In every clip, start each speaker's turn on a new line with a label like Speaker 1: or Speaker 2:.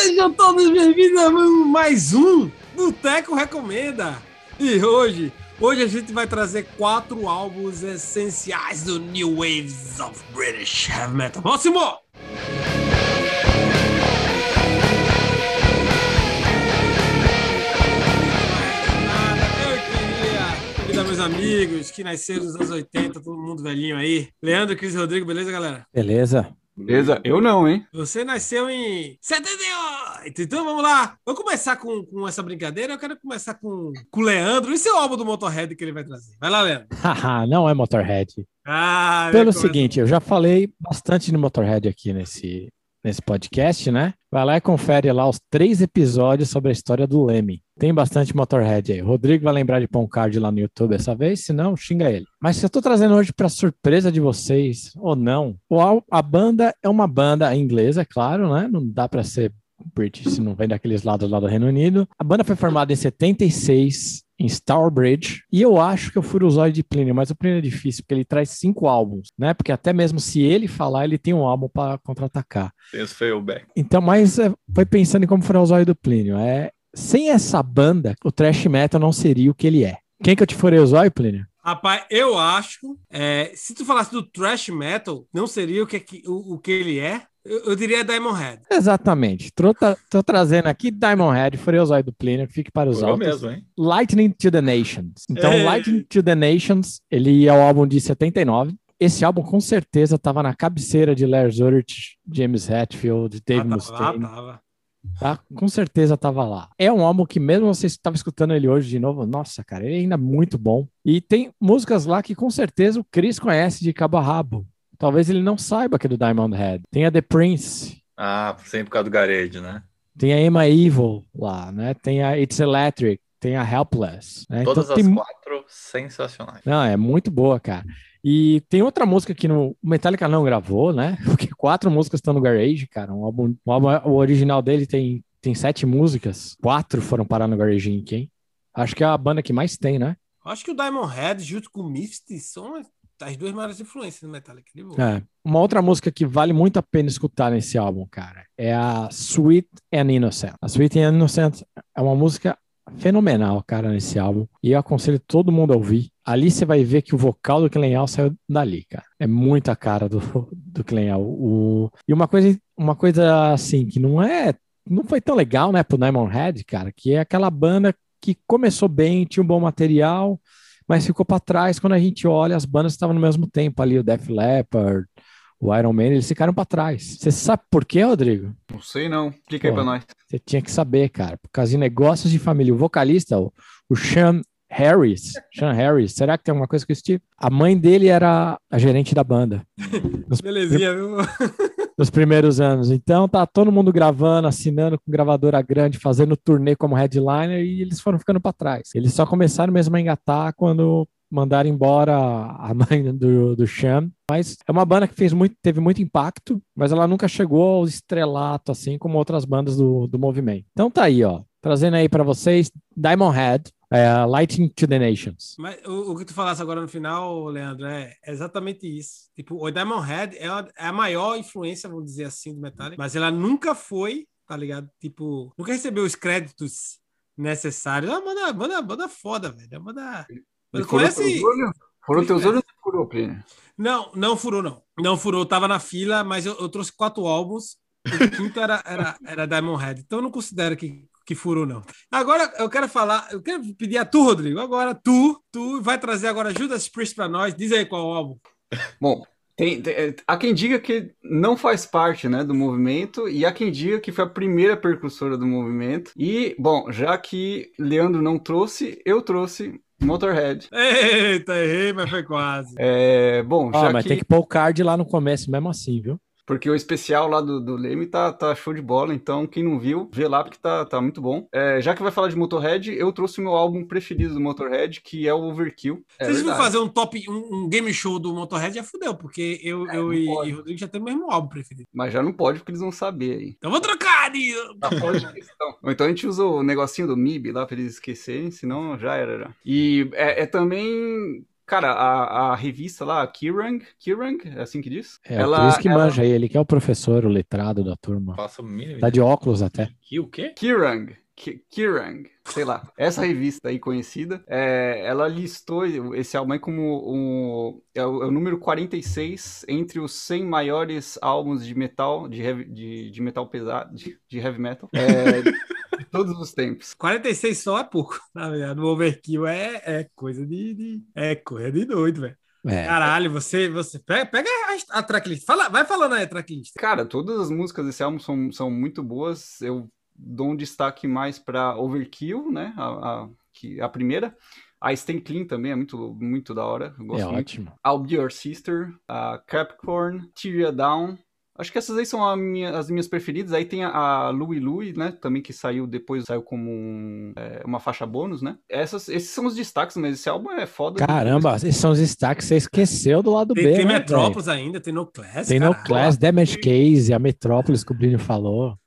Speaker 1: Sejam todos bem-vindos a mais um Boteco Recomenda. E hoje, hoje a gente vai trazer quatro álbuns essenciais do New Waves of British Heavy Metal. Próximo! meus amigos que nasceram nos anos 80, todo mundo velhinho aí. Leandro, Cris Rodrigo, beleza, galera?
Speaker 2: Beleza.
Speaker 3: Beleza? Eu não, hein?
Speaker 1: Você nasceu em 78! Então vamos lá. Vamos começar com, com essa brincadeira. Eu quero começar com, com o Leandro. E seu álbum do Motorhead que ele vai trazer? Vai lá, Leandro.
Speaker 2: não é Motorhead. Ah, Pelo seguinte, eu já falei bastante no Motorhead aqui nesse, nesse podcast, né? Vai lá e confere lá os três episódios sobre a história do Leme. Tem bastante Motorhead aí. O Rodrigo vai lembrar de pôr um card lá no YouTube essa vez, se não, xinga ele. Mas se eu tô trazendo hoje para surpresa de vocês, ou não, a banda é uma banda inglesa, é claro, né? Não dá para ser British se não vem daqueles lados lá do Reino Unido. A banda foi formada em 76 em Starbridge. E eu acho que eu fui o zóio de Plínio, mas o Plínio é difícil, porque ele traz cinco álbuns, né? Porque até mesmo se ele falar, ele tem um álbum para contra-atacar.
Speaker 3: Esse foi o Beck.
Speaker 2: Então, mas é, foi pensando em como foi o zóio do Plínio. É, sem essa banda, o thrash metal não seria o que ele é. Quem que eu te furei o zóio, Plínio?
Speaker 1: Rapaz, eu acho, é, se tu falasse do thrash metal, não seria o que, o, o que ele é, eu, eu diria Diamond Head.
Speaker 2: Exatamente. Tô, tô trazendo aqui Diamond Head, Freozói do Plínio, fique para os altos.
Speaker 3: mesmo, hein?
Speaker 2: Lightning to the Nations. Então, é. Lightning to the Nations, ele é o álbum de 79. Esse álbum com certeza estava na cabeceira de Lars Ulrich, James Hetfield, Dave ah, Mustaine. Ah, tava. Tá? Com certeza estava lá. É um álbum que, mesmo você estava escutando ele hoje de novo, nossa, cara, ele é ainda muito bom. E tem músicas lá que com certeza o Chris conhece de cabo a rabo. Talvez ele não saiba que é do Diamond Head. Tem a The Prince.
Speaker 3: Ah, sempre por causa do Garage, né?
Speaker 2: Tem a Emma Evil lá, né? Tem a It's Electric, tem a Helpless. Né?
Speaker 3: Todas então, as tem... quatro sensacionais.
Speaker 2: Não, é muito boa, cara. E tem outra música que no Metallica não gravou, né? Porque quatro músicas estão no Garage, cara. Um álbum, um álbum, o original dele tem, tem sete músicas. Quatro foram parar no Garage Inc., hein? Acho que é a banda que mais tem, né?
Speaker 1: Acho que o Diamond Head, junto com o Misty, são as duas maiores influências do Metallica.
Speaker 2: É. Uma outra música que vale muito a pena escutar nesse álbum, cara, é a Sweet and Innocent. A Sweet and Innocent é uma música fenomenal, cara, nesse álbum. E eu aconselho todo mundo a ouvir. Ali você vai ver que o vocal do Clenhal saiu dali, cara. É muita cara do, do. O... E uma coisa, uma coisa assim, que não é. Não foi tão legal, né, pro Diamond Head, cara, que é aquela banda que começou bem, tinha um bom material, mas ficou para trás quando a gente olha, as bandas estavam no mesmo tempo ali, o Def Leppard, o Iron Man, eles ficaram para trás. Você sabe por quê, Rodrigo?
Speaker 3: Não sei não. Explica aí para nós.
Speaker 2: Você tinha que saber, cara, por causa de negócios de família. O vocalista, o, o Sean Harris, Sean Harris, será que tem alguma coisa com esse tipo? A mãe dele era a gerente da banda.
Speaker 1: Belezinha, viu?
Speaker 2: nos primeiros anos. Então tá todo mundo gravando, assinando com gravadora grande, fazendo turnê como headliner e eles foram ficando para trás. Eles só começaram mesmo a engatar quando mandaram embora a mãe do, do Sean. Mas é uma banda que fez muito, teve muito impacto, mas ela nunca chegou ao estrelato assim como outras bandas do, do movimento. Então tá aí, ó. Trazendo aí para vocês Diamond Head, é, Lighting to the Nations.
Speaker 1: Mas o, o, que tu falasse agora no final, Leandro, é exatamente isso. Tipo, o Diamond Head é a, é a maior influência, vamos dizer assim, do Metallica, mas ela nunca foi, tá ligado? Tipo, nunca recebeu os créditos necessários. É uma banda, banda, banda foda, velho. É uma banda.
Speaker 3: Conhece. Foram teus olhos ou furou, Plínio?
Speaker 1: Não, não furou, não. Não furou, tava na fila, mas eu, eu trouxe quatro álbuns. O quinto era, era, era Diamond Head. Então eu não considero que que furou, não. Agora eu quero falar, eu quero pedir a tu, Rodrigo. Agora tu, tu vai trazer agora Judas Priest para nós. Diz aí qual álbum.
Speaker 3: Bom, tem, tem, há quem diga que não faz parte né, do movimento e há quem diga que foi a primeira percussora do movimento. E, bom, já que Leandro não trouxe, eu trouxe Motorhead.
Speaker 1: Eita, errei, mas foi quase.
Speaker 3: É, bom,
Speaker 2: ah, já mas que... tem que pôr o card lá no começo, mesmo assim, viu?
Speaker 3: Porque o especial lá do, do Leme tá, tá show de bola, então quem não viu, vê lá porque tá, tá muito bom. É, já que vai falar de Motorhead, eu trouxe o meu álbum preferido do Motorhead, que é o Overkill.
Speaker 1: É Vocês vão fazer um top, um, um, game show do Motorhead, já fudeu, porque eu, é, eu e, e Rodrigo já temos o mesmo álbum preferido.
Speaker 3: Mas já não pode, porque eles vão saber aí.
Speaker 1: Então vou trocar, de...
Speaker 3: Tá Ou então a gente usa o negocinho do MIB lá pra eles esquecerem, senão já era já. E é, é também Cara, a, a revista lá, Kirang, Kirang, é assim que diz?
Speaker 2: É, ela, por isso que ela... manja ele, que é o professor, o letrado da turma.
Speaker 4: Passa
Speaker 2: o Tá de óculos até.
Speaker 4: Que o quê?
Speaker 3: Kirang. Kirang, sei lá, essa revista aí conhecida, é, ela listou esse álbum aí como um, é, o, é o número 46 entre os 100 maiores álbuns de metal, de, heavy, de, de metal pesado, de, de heavy metal, é, de todos os tempos.
Speaker 1: 46 só é pouco, na verdade, o Overkill é, é coisa de, de, é coisa de doido, velho. É. Caralho, você, você pega, pega a, a tracklist. Fala, vai falando aí a tracklist.
Speaker 3: Cara, todas as músicas desse álbum são, são muito boas. Eu dou um destaque mais para Overkill, né? A, a, que, a primeira. A Stay Clean também é muito, muito da hora. Eu gosto é muito. ótimo. I'll Be Your Sister, a Capricorn, Tyria Down. Acho que essas aí são minha, as minhas preferidas. Aí tem a, a Louie Louie, né? Também que saiu depois, saiu como um, é, uma faixa bônus, né? Essas, esses são os destaques, mas esse álbum é foda.
Speaker 2: Caramba, esses são os destaques. Você esqueceu do lado
Speaker 1: tem,
Speaker 2: B.
Speaker 1: Tem né, Metrópolis véio? ainda, tem No Class.
Speaker 2: Tem No Class, Damage Case, a Metrópolis que o Brilho falou.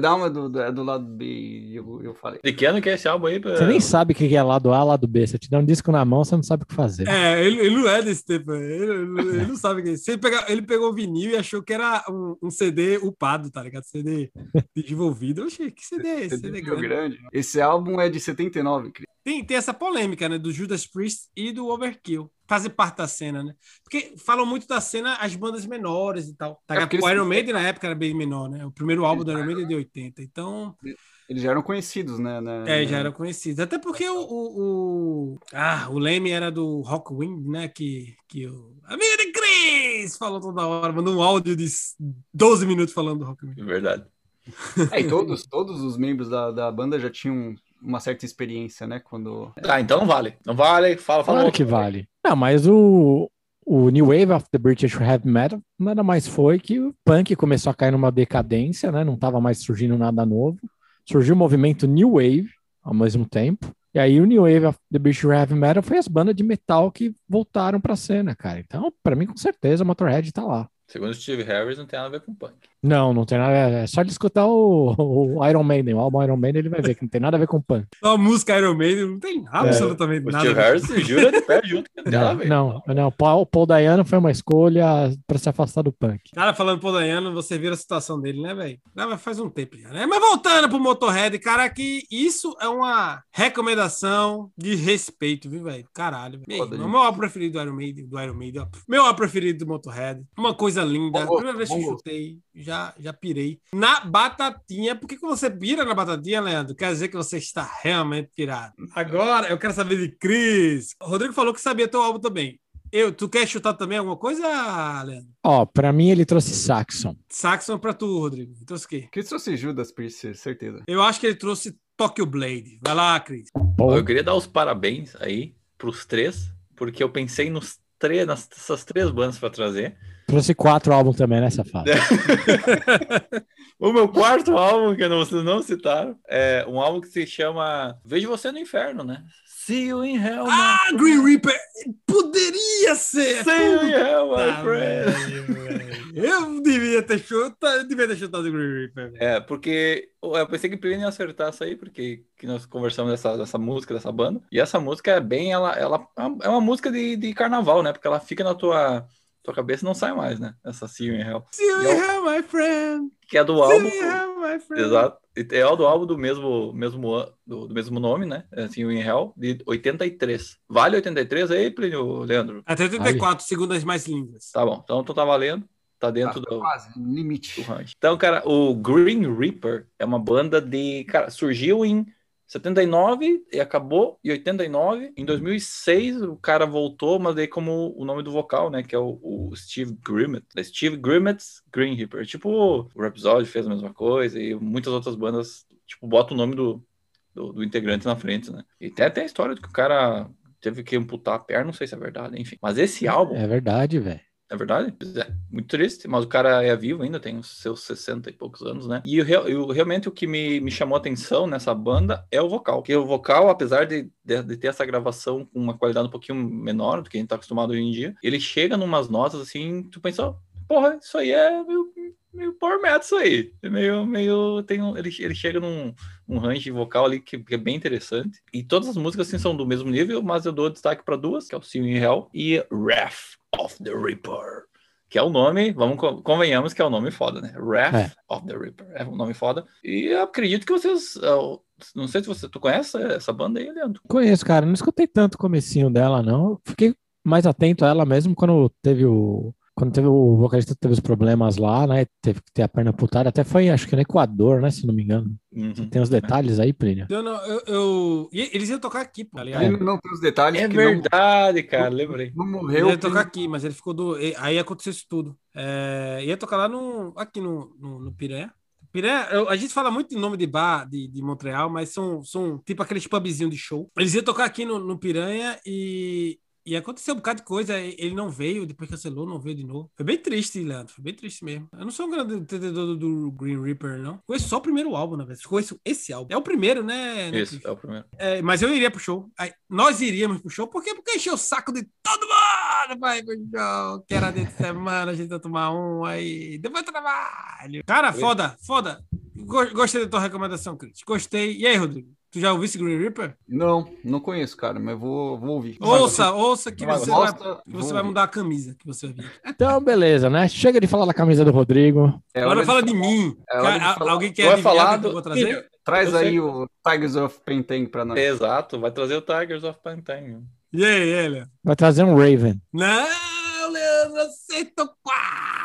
Speaker 3: Dar uma do, do, do lado B, eu, eu falei.
Speaker 4: De que ano que é esse álbum aí? Pra...
Speaker 2: Você nem sabe o que é lado A, lado B. Você te dá um disco na mão, você não sabe o que fazer.
Speaker 1: É, ele, ele não é desse tempo. Ele, ele, ele não sabe o que é. Ele, pega, ele pegou o vinil e achou que era um, um CD upado, tá ligado? CD desenvolvido. Oxi, que CD é esse? CD, CD grande. grande.
Speaker 3: Esse álbum é de 79, Cris.
Speaker 1: Tem, tem essa polêmica, né? Do Judas Priest e do Overkill. Fazer parte da cena, né? Porque falam muito da cena as bandas menores e tal. Tá? É o Iron Maiden na época era bem menor, né? O primeiro álbum do Iron Maiden é de 80. Então.
Speaker 3: Eles já eram conhecidos, né? Na,
Speaker 1: é, já eram conhecidos. Até porque o, o, o, Ah, o Leme era do Rockwind, né? Que, que o. Amigo de Chris! Falou toda hora, mandou um áudio de 12 minutos falando do Rockwind.
Speaker 4: É verdade.
Speaker 3: É, e todos, todos os membros da, da banda já tinham uma certa experiência, né? Quando.
Speaker 4: Ah, então não vale. Não vale. Fala, fala.
Speaker 2: Claro que vale. Não, mas o, o New Wave of the British Heavy Metal nada mais foi que o punk começou a cair numa decadência, né? Não estava mais surgindo nada novo. Surgiu o movimento New Wave ao mesmo tempo. E aí o New Wave of the British Heavy Metal foi as bandas de metal que voltaram para a cena, cara. Então, para mim, com certeza, o Motorhead tá lá.
Speaker 4: Segundo Steve Harris, não tem nada a ver com punk.
Speaker 2: Não, não tem nada. É só ele escutar o, o, Iron Maiden, o álbum Iron Maiden, ele vai ver que não tem nada a ver com punk.
Speaker 1: A música Iron Maiden não tem absolutamente é. nada.
Speaker 4: O Steve Harris jura de pé junto.
Speaker 2: Não, não, não, o Paul, Paul Dayano foi uma escolha para se afastar do punk.
Speaker 1: Cara, falando Paul Dayano, você vira a situação dele, né, velho? Faz um tempo já, né? Mas voltando pro Motorhead, cara, que isso é uma recomendação de respeito, viu, velho? Caralho. Véio. O meu álbum preferido do Iron Maiden, do Iron Maiden, ó. Meu álbum preferido do Motorhead. Uma coisa linda. Bom, Primeira vez que eu chutei, já, já pirei. Na batatinha, por que, que você pira na batatinha, Leandro? Quer dizer que você está realmente pirado. Agora, eu quero saber de Cris. O Rodrigo falou que sabia teu álbum também. Eu, tu quer chutar também alguma coisa, Leandro?
Speaker 2: Ó, oh, pra mim ele trouxe Saxon.
Speaker 1: Saxon pra tu, Rodrigo. Trouxe o quê?
Speaker 3: Cris trouxe Judas Priest, certeza.
Speaker 1: Eu acho que ele trouxe Tokyo Blade. Vai lá, Cris.
Speaker 4: Eu queria dar os parabéns aí pros três, porque eu pensei nos três, nessas três bandas para trazer.
Speaker 2: Trouxe quatro álbuns também, né, safado?
Speaker 4: o meu quarto álbum, que vocês não citaram, é um álbum que se chama Vejo Você no Inferno, né?
Speaker 1: See You in Hell. Ah, my Green Reaper! Poderia ser!
Speaker 4: See You in Hell, my friend!
Speaker 1: eu devia ter chutado, eu devia ter chutado o Green Reaper.
Speaker 4: É, porque eu pensei que o Plínio ia acertar isso aí, porque que nós conversamos dessa, dessa música, dessa banda. E essa música é bem, ela, ela é uma música de, de carnaval, né? Porque ela fica na tua tua cabeça não sai mais, né? Essa See You in Hell.
Speaker 1: See You in é Hell, my friend.
Speaker 4: Que é do See álbum. You in Hell, my friend. Exato. É do álbum do mesmo, mesmo, do, do mesmo nome, né? É See You in Hell, de 83. Vale 83 aí, Plínio, Leandro?
Speaker 1: Até 84, segundo as mais lindas.
Speaker 4: Tá bom, então tu tá valendo. Tá dentro
Speaker 3: tá,
Speaker 4: do.
Speaker 3: Quase, limite.
Speaker 4: Do então, cara, o Green Reaper é uma banda de. Cara, surgiu em 79 e acabou em 89. Em 2006 o cara voltou, mas daí como o nome do vocal, né, que é o, o Steve Grimmett. Steve Grimmett's Green Reaper. Tipo, o Rhapsody fez a mesma coisa e muitas outras bandas, tipo, bota o nome do, do, do integrante na frente, né? E até tem a história de que o cara teve que amputar a perna, não sei se é verdade, enfim. Mas esse álbum...
Speaker 2: É verdade, velho.
Speaker 4: É verdade? É, muito triste, mas o cara é vivo ainda, tem os seus 60 e poucos anos, né? E eu, realmente o que me, me chamou a atenção nessa banda é o vocal. Porque o vocal, apesar de, de, de, ter essa gravação com uma qualidade um pouquinho menor do que a gente tá acostumado hoje em dia, ele chega numas notas assim, tu pensa, porra, isso aí é meio power metal isso aí. É meio, meio tem um, ele, ele chega num um range vocal ali que, que, é bem interessante. E todas as músicas assim são do mesmo nível, mas eu dou destaque para duas, que é o Seal in Hell e Wrath of the Reaper. Que é o nome, vamos convenhamos que é o nome foda, né? Wrath é. of the Reaper. É um nome foda. E eu acredito que vocês. Não sei se você tu conhece essa banda aí, Leandro.
Speaker 2: Conheço, cara. Não escutei tanto o comecinho dela, não. Fiquei mais atento a ela mesmo quando teve o quando teve o vocalista teve os problemas lá, né? Teve que ter a perna putada, até foi, acho que no Equador, né? Se não me engano. Uhum. Tem os detalhes aí, Plínio?
Speaker 1: Eu não, eu, eu... Eles iam tocar aqui, pô.
Speaker 3: Aliás. Ele não tem os detalhes.
Speaker 4: É verdade, não... cara, lembrei.
Speaker 1: Não morreu. Ele ia tocar aqui, mas ele ficou do. Aí aconteceu isso tudo. É... Ia tocar lá no. aqui no, no, no Piranha. Piranha, a gente fala muito em nome de bar de, de Montreal, mas são, são tipo aqueles pubzinhos de show. Eles iam tocar aqui no, no Piranha e e aconteceu um bocado de coisa, ele não veio, depois cancelou, não veio de novo. Foi bem triste, Leandro, foi bem triste mesmo. Eu não sou um grande entendedor do, Green Reaper, não. Conheço só o primeiro álbum, na verdade. Conheço esse álbum. É o primeiro, né?
Speaker 4: Isso, é o primeiro.
Speaker 1: É, mas eu iria pro show. Aí, nós iríamos pro show, por quê? Porque encheu o saco de todo mundo ir pro show. Que era de semana, a gente ia tomar um, aí depois trabalho. Cara, foda, foda. Gostei da tua recomendação, Cris. Gostei. E aí, Rodrigo? Tu já ouviu esse Green Reaper?
Speaker 3: Não, não conheço, cara, mas vou, vou ouvir.
Speaker 1: Ouça, ouça que você, vai, que você vai mudar a camisa que você vai
Speaker 2: Então, beleza, né? Chega de falar da camisa do Rodrigo.
Speaker 1: É, Agora fala de, mim. É de Alguém quer
Speaker 3: vai falar do... vou trazer? Traz aí o Tigers of Pentang pra nós.
Speaker 4: Exato, vai trazer o Tigers of Pentang.
Speaker 1: E aí, ele?
Speaker 2: Vai trazer um Raven.
Speaker 1: Não, Leandro, acertou quase.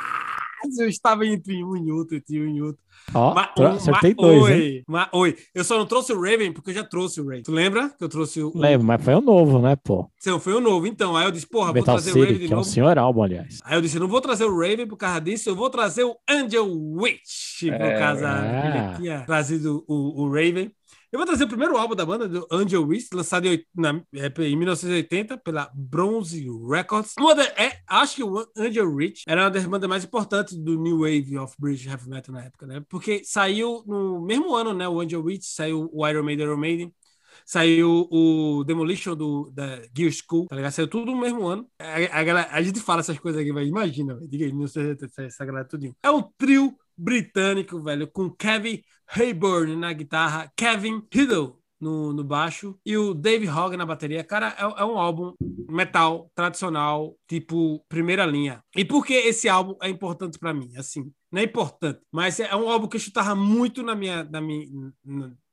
Speaker 1: Eu estava entre um e outro, entre um e outro.
Speaker 2: Ó, oh, acertei dois,
Speaker 1: oi, hein? Ma, oi. Eu só não trouxe o Raven porque eu já trouxe o Raven. Tu lembra que eu trouxe o...
Speaker 2: Lembro, mas foi o novo, né, pô?
Speaker 1: Sim, foi o novo. Então, aí eu disse, porra,
Speaker 2: Metal vou trazer City, o Raven de que novo. é o senhor álbum, aliás.
Speaker 1: Aí eu disse, não vou trazer o Raven por causa disso, eu vou trazer o Angel Witch por é, causa é. ele tinha trazido o, o Raven. Eu vou trazer o primeiro álbum da banda, do Angel Wish, lançado em, na, é, em 1980 pela Bronze Records. Uma da, é, acho que o Angel Rich era uma das bandas mais importantes do New Wave of British Heavy Metal na época, né? Porque saiu no mesmo ano, né? O Angel Witch, saiu o Iron Maiden, Iron Maiden saiu o Demolition do, da Gear School, tá ligado? Saiu tudo no mesmo ano. A, a, a gente fala essas coisas aqui, mas imagina, diga aí, não sei essa galera tudinho. É um trio britânico, velho, com Kevin Hayburn na guitarra, Kevin Hiddle no, no baixo e o Dave Hogg na bateria. Cara, é, é, um álbum metal tradicional, tipo primeira linha. E por que esse álbum é importante para mim? Assim, não é importante, mas é um álbum que eu chutava muito na minha, na minha,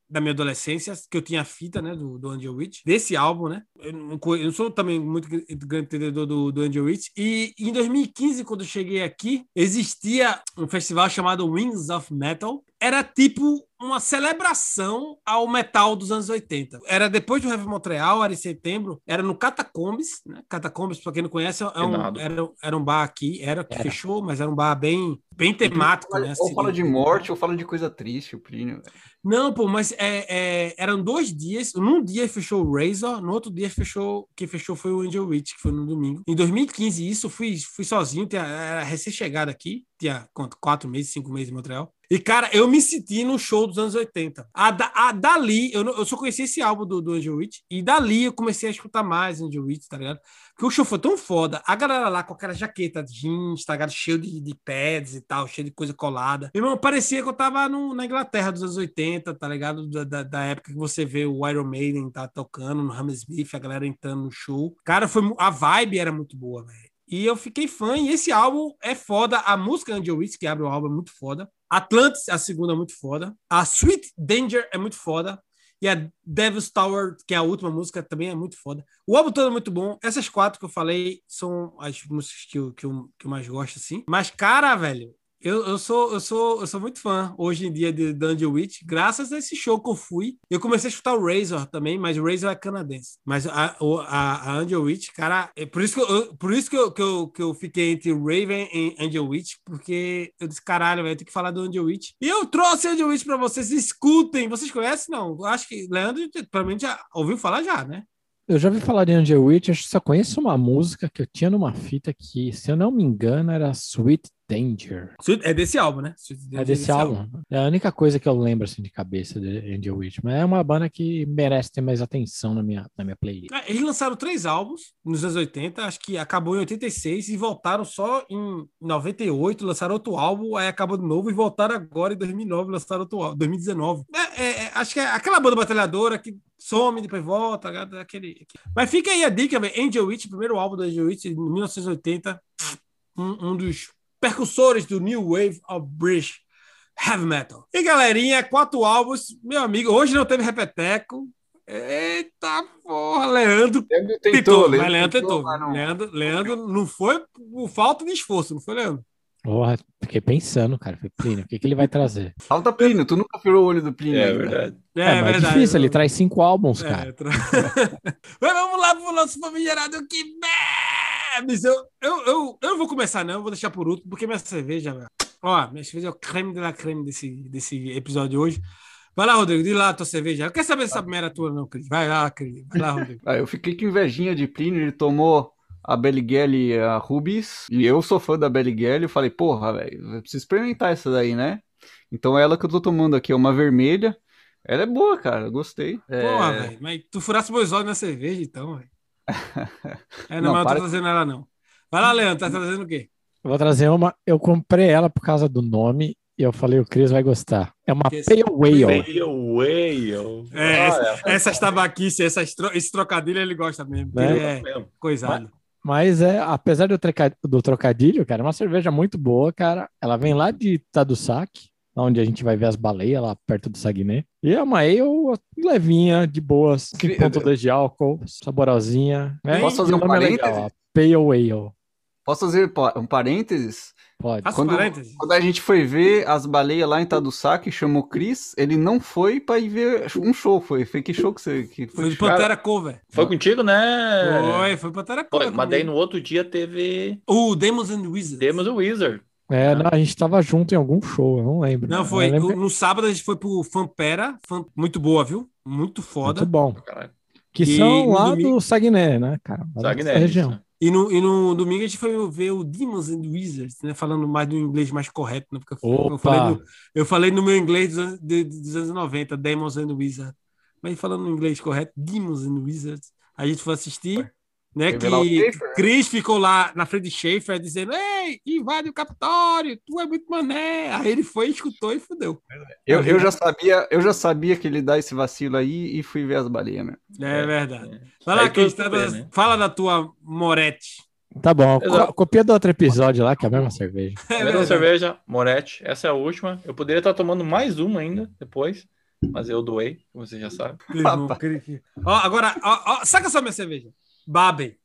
Speaker 1: da minha adolescência, que eu tinha a fita, né, do, do Angel Witch, desse álbum, né? Eu não, eu não sou também muito grande entendedor do, do Angel Witch. E em 2015, quando eu cheguei aqui, existia um festival chamado Wings of Metal. Era tipo uma celebração ao metal dos anos 80. Era depois do Heavy Montreal, era em setembro, era no Catacombs, né? Catacombs, para quem não conhece, é um, era, era um bar aqui, era que era. fechou, mas era um bar bem, bem temático, né?
Speaker 3: Ou fala de morte, ou fala de coisa triste, o Plínio.
Speaker 1: Não, pô, mas é, é, eram dois dias. Num dia fechou o Razor, no outro dia fechou. Quem fechou foi o Angel Witch, que foi no domingo. Em 2015, isso fui, fui sozinho, era recém-chegado aqui, tinha quanto? Quatro meses, cinco meses em Montreal. E, cara, eu me senti no show dos anos 80. A, da, a dali, eu, eu só conheci esse álbum do, do Angel Witch, e dali eu comecei a escutar mais Angel Witch, tá ligado? Porque o show foi tão foda. A galera lá com aquela jaqueta jeans, tá ligado? Cheio de, de pads e tal, cheio de coisa colada. Meu irmão, parecia que eu tava no, na Inglaterra dos anos 80, tá ligado? Da, da, da, época que você vê o Iron Maiden tá tocando no Hammersmith, a galera entrando no show. Cara, foi, a vibe era muito boa, velho. E eu fiquei fã, e esse álbum é foda. A música Angel Witch, que abre o álbum, é muito foda. Atlantis, a segunda, é muito foda. A Sweet Danger é muito foda. E a Devil's Tower, que é a última música, também é muito foda. O álbum todo é muito bom. Essas quatro que eu falei são as músicas que eu, que eu, que eu mais gosto, assim. Mas, cara, velho, eu, eu, sou, eu, sou, eu sou muito fã hoje em dia de Dungeon Witch, graças a esse show que eu fui. Eu comecei a escutar o Razor também, mas o Razor é canadense. Mas a, a, a Angel Witch, cara, é por isso, que eu, por isso que, eu, que, eu, que eu fiquei entre Raven e Angel Witch, porque eu disse, caralho, eu tenho que falar do Angel Witch. E eu trouxe Angel Witch pra vocês, escutem. Vocês conhecem? Não, acho que Leandro, provavelmente já ouviu falar já, né?
Speaker 2: Eu já ouvi falar de Angel Witch, acho que só conheço uma música que eu tinha numa fita que, se eu não me engano, era Sweet Danger.
Speaker 1: É desse álbum, né?
Speaker 2: é desse, álbum. álbum. É a única coisa que eu lembro assim de cabeça de Angel Witch. Mas é uma banda que merece ter mais atenção na minha, na minha playlist.
Speaker 1: É, eles lançaram três álbuns nos anos 80, acho que acabou em 86 e voltaram só em 98, lançaram outro álbum, aí acabou de novo e voltaram agora em 2009, lançaram outro álbum, 2019. É, é, é, acho que é aquela banda batalhadora que some, depois volta, aquele... Mas fica aí a dica, velho. Angel Witch, primeiro álbum do Angel Witch, em 1980, um, um dos percussores do New Wave of British Heavy Metal. E galerinha, quatro álbuns, meu amigo, hoje não teve repeteco. Eita porra, Leandro, Leandro tentou, tentou Leandro, Leandro tentou. tentou. Não. Leandro, Leandro não foi por falta de esforço, não foi, Leandro?
Speaker 2: Porra, fiquei pensando, cara. Foi Plínio, o que, que ele vai trazer?
Speaker 3: Falta Plínio, tu nunca virou o olho do Plínio.
Speaker 4: É, verdade.
Speaker 2: É, é, mas é verdade, difícil, ele traz cinco álbuns, é, cara. Tra...
Speaker 1: mas vamos lá pro nosso famigerado que mas eu, eu, eu, eu não vou começar, não. Eu vou deixar por último, porque minha cerveja, ó, minha cerveja é o creme de la creme desse, desse episódio de hoje. Vai lá, Rodrigo, diz lá a tua cerveja. Eu quero saber essa primeira tua, não, Cris. Vai lá, Cris. Vai lá, Rodrigo.
Speaker 3: ah, eu fiquei com invejinha de Plínio, ele tomou a Beliguele e a Rubis, e eu sou fã da Beliguele, eu falei, porra, velho, eu preciso experimentar essa daí, né? Então ela que eu tô tomando aqui é uma vermelha. Ela é boa, cara, gostei.
Speaker 1: Porra, é... velho, mas tu furasse meus olhos na cerveja, então, velho. É, não, não mas eu tô trazendo ela, não. Vai lá, Leandro, tá trazendo o quê?
Speaker 2: Eu vou trazer uma. Eu comprei ela por causa do nome e eu falei, o Cris vai gostar. É uma Pale Whale.
Speaker 4: Pale Whale.
Speaker 1: É, essa, essas tabaquices, essas, esse trocadilho ele gosta mesmo. Né? Ele é coisado.
Speaker 2: Mas, mas, é, apesar do, do trocadilho, cara, é uma cerveja muito boa, cara. Ela vem lá de Tadoussac, onde a gente vai ver as baleias lá perto do Saguiné. E é uma ale levinha, de boas, ponto dois de álcool, saborosinha.
Speaker 3: É, Posso fazer um é parênteses? Legal,
Speaker 2: Pale Ale.
Speaker 3: Posso fazer um parênteses?
Speaker 2: Pode.
Speaker 3: Quando, quando, a gente foi ver as baleias lá em Tadoussac, chamou Chris, ele não foi pra ir ver um show, foi. Foi que show que você... Que
Speaker 1: foi de Pantera Cover.
Speaker 4: Foi contigo, né?
Speaker 1: Foi, foi Pantera Cover.
Speaker 4: Mas daí no outro dia teve...
Speaker 1: O Demons and Wizards.
Speaker 4: Demons and Wizards.
Speaker 2: É, ah. não, a gente tava junto em algum show, eu não lembro.
Speaker 1: Não, foi. Lembro... No sábado a gente foi pro Fanpera, fan... muito boa, viu? Muito foda.
Speaker 2: Muito bom. Que e são lá domingo... do Sagné, né, cara?
Speaker 4: Sagné. região.
Speaker 1: E no, e no domingo a gente foi ver o Demons and Wizards, né? Falando mais do inglês mais correto, né? Porque eu falei, no, eu falei no meu inglês dos anos, dos anos 90, Demons and Wizards. Mas falando no inglês correto, Demons and Wizards. A gente foi assistir né, que Chris ficou lá na frente de Schaefer dizendo: Ei, invade o Capitólio, tu é muito mané. Aí ele foi, escutou e fudeu.
Speaker 3: Eu, eu, já sabia, eu já sabia que ele dá esse vacilo aí e fui ver as baleias, né?
Speaker 1: É, verdade. Vai lá, Cris, tá né? fala da tua Moretti.
Speaker 2: Tá bom, co copia do outro episódio lá, que é a mesma cerveja.
Speaker 4: É a mesma cerveja, Moretti. Essa é a última. Eu poderia estar tomando mais uma ainda depois, mas eu doei, você já sabe.
Speaker 1: ó, agora, ó, ó, saca só minha cerveja. Babem.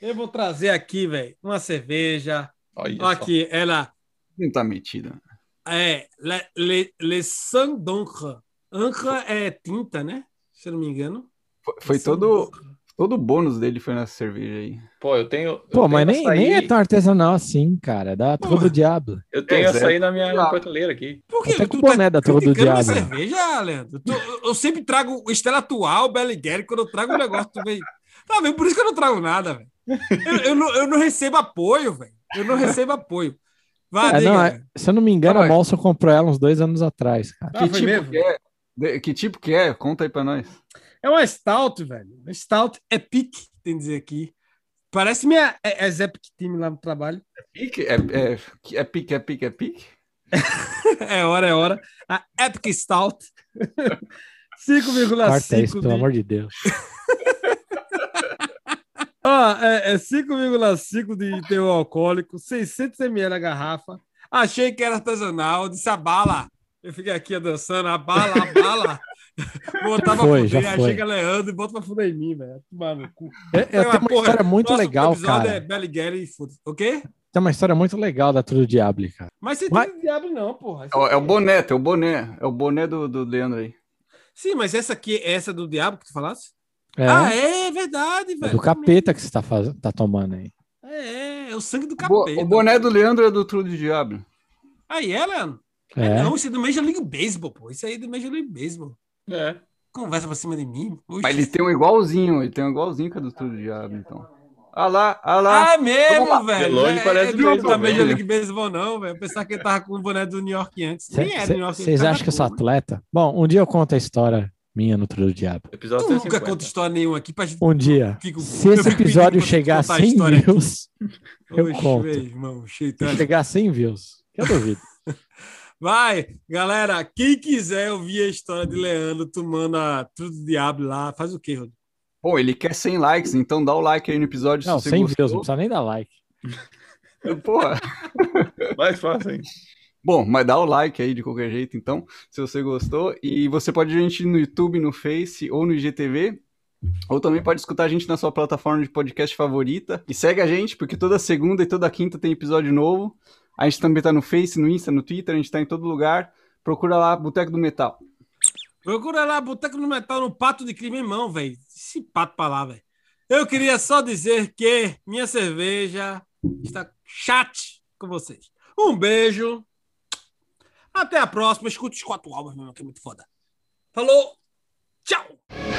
Speaker 1: Eu vou trazer aqui, velho, uma cerveja. Olha aqui, só. ela.
Speaker 3: Não tá metida.
Speaker 1: É, Le, Le, Le Sang d'Ancre. Ancre é tinta, né? Se eu não me engano.
Speaker 3: Foi, foi todo. Todo o bônus dele foi nessa cerveja aí.
Speaker 4: Pô, eu tenho. Eu
Speaker 2: Pô,
Speaker 4: tenho
Speaker 2: mas nem, nem é tão artesanal assim, cara. Da Turma do Diabo.
Speaker 4: Eu tenho é, açaí é. na minha prateleira aqui.
Speaker 2: Por que? Tu boné tá da Turma do Diabo.
Speaker 1: cerveja, Leandro? Tu, eu sempre trago o Estela Atual, Belly Gary, quando eu trago um negócio, tu vem. Tá vendo? Por isso que eu não trago nada, velho. Eu, eu, não, eu não recebo apoio, velho. Eu não recebo apoio.
Speaker 2: Vai, é, não, é, se eu não me engano, a Molson comprou ela uns dois anos atrás, cara.
Speaker 3: Ah, que, tipo mesmo? que, é? que tipo que é? Conta aí pra nós.
Speaker 1: É uma Stout, velho. Uma Stout Epic, tem que dizer aqui. Parece minha é, é Epic Team lá no trabalho.
Speaker 3: Epic? É, é, é Epic, Epic, Epic?
Speaker 1: é hora, é hora. A Epic Stout. 5,5.
Speaker 2: Pelo amor de Deus.
Speaker 1: Ó, é, é 5,5 de teor alcoólico, 600 ml a garrafa. Achei que era artesanal, disse a bala. Eu fiquei aqui dançando, a bala, a bala. Botava
Speaker 2: foi, fuder, já
Speaker 1: aí chega Leandro e bota pra fuder em mim, velho. Mano,
Speaker 2: é, é, tem uma porra, história muito legal, cara. É
Speaker 1: Belly Gary O quê?
Speaker 2: Tem uma história muito legal da Tudo Diabo, cara.
Speaker 1: Mas você Mas... Diabo não, porra.
Speaker 3: É, é, o boné, é o boné. É o boné do, do Leandro aí.
Speaker 1: Sim, mas essa aqui, é essa do Diabo que tu falasse? É. Ah, é, é verdade, velho. É
Speaker 2: do capeta que você tá, faz... tá tomando aí.
Speaker 1: É, é o sangue do capeta.
Speaker 3: O boné do Leandro é do True de Diabo.
Speaker 1: Aí é, Leandro? É. é. Não, isso é do Major League Baseball, pô. Isso aí é do Major League Baseball.
Speaker 4: É.
Speaker 1: Conversa pra cima de mim.
Speaker 3: Mas ele tem um igualzinho, ele tem um igualzinho que é do True de Diabo, então. Ah lá, ah lá.
Speaker 1: Ah, mesmo, velho.
Speaker 4: Longe
Speaker 1: é,
Speaker 4: parece
Speaker 1: é, não tá Major League Baseball, não, velho. Pensar que ele tava com o boné do New York antes. Nem era New York
Speaker 2: Vocês acham que eu sou atleta? Bom, um dia eu conto a história minha no Trio do Diabo.
Speaker 1: Episódio tu nunca conta história nenhuma aqui pra gente.
Speaker 2: Um dia. Fico, se esse episódio chegar a 100 views, eu Oxe, conto. Véio, irmão, se chegar a 100 views, que eu duvido.
Speaker 1: Vai, galera, quem quiser ouvir a história de Leandro tomando a Trio do Diabo lá, faz o quê, Rodrigo?
Speaker 3: Pô, ele quer 100 likes, então dá o like aí no episódio.
Speaker 2: Não, se 100 gostou. views, não precisa nem dar like.
Speaker 3: Porra.
Speaker 4: Mais fácil, hein?
Speaker 3: Bom, mas dá o like aí de qualquer jeito, então, se você gostou. E você pode a gente no YouTube, no Face ou no IGTV. Ou também pode escutar a gente na sua plataforma de podcast favorita. E segue a gente, porque toda segunda e toda quinta tem episódio novo. A gente também tá no Face, no Insta, no Twitter, a gente tá em todo lugar. Procura lá, Boteco do Metal.
Speaker 1: Procura lá, Boteco do Metal no Pato de Crime, irmão, velho. Esse pato pra lá, velho. Eu queria só dizer que minha cerveja está chat com vocês. Um beijo. Até a próxima. Escute os quatro álbuns, meu irmão, que é muito foda. Falou. Tchau.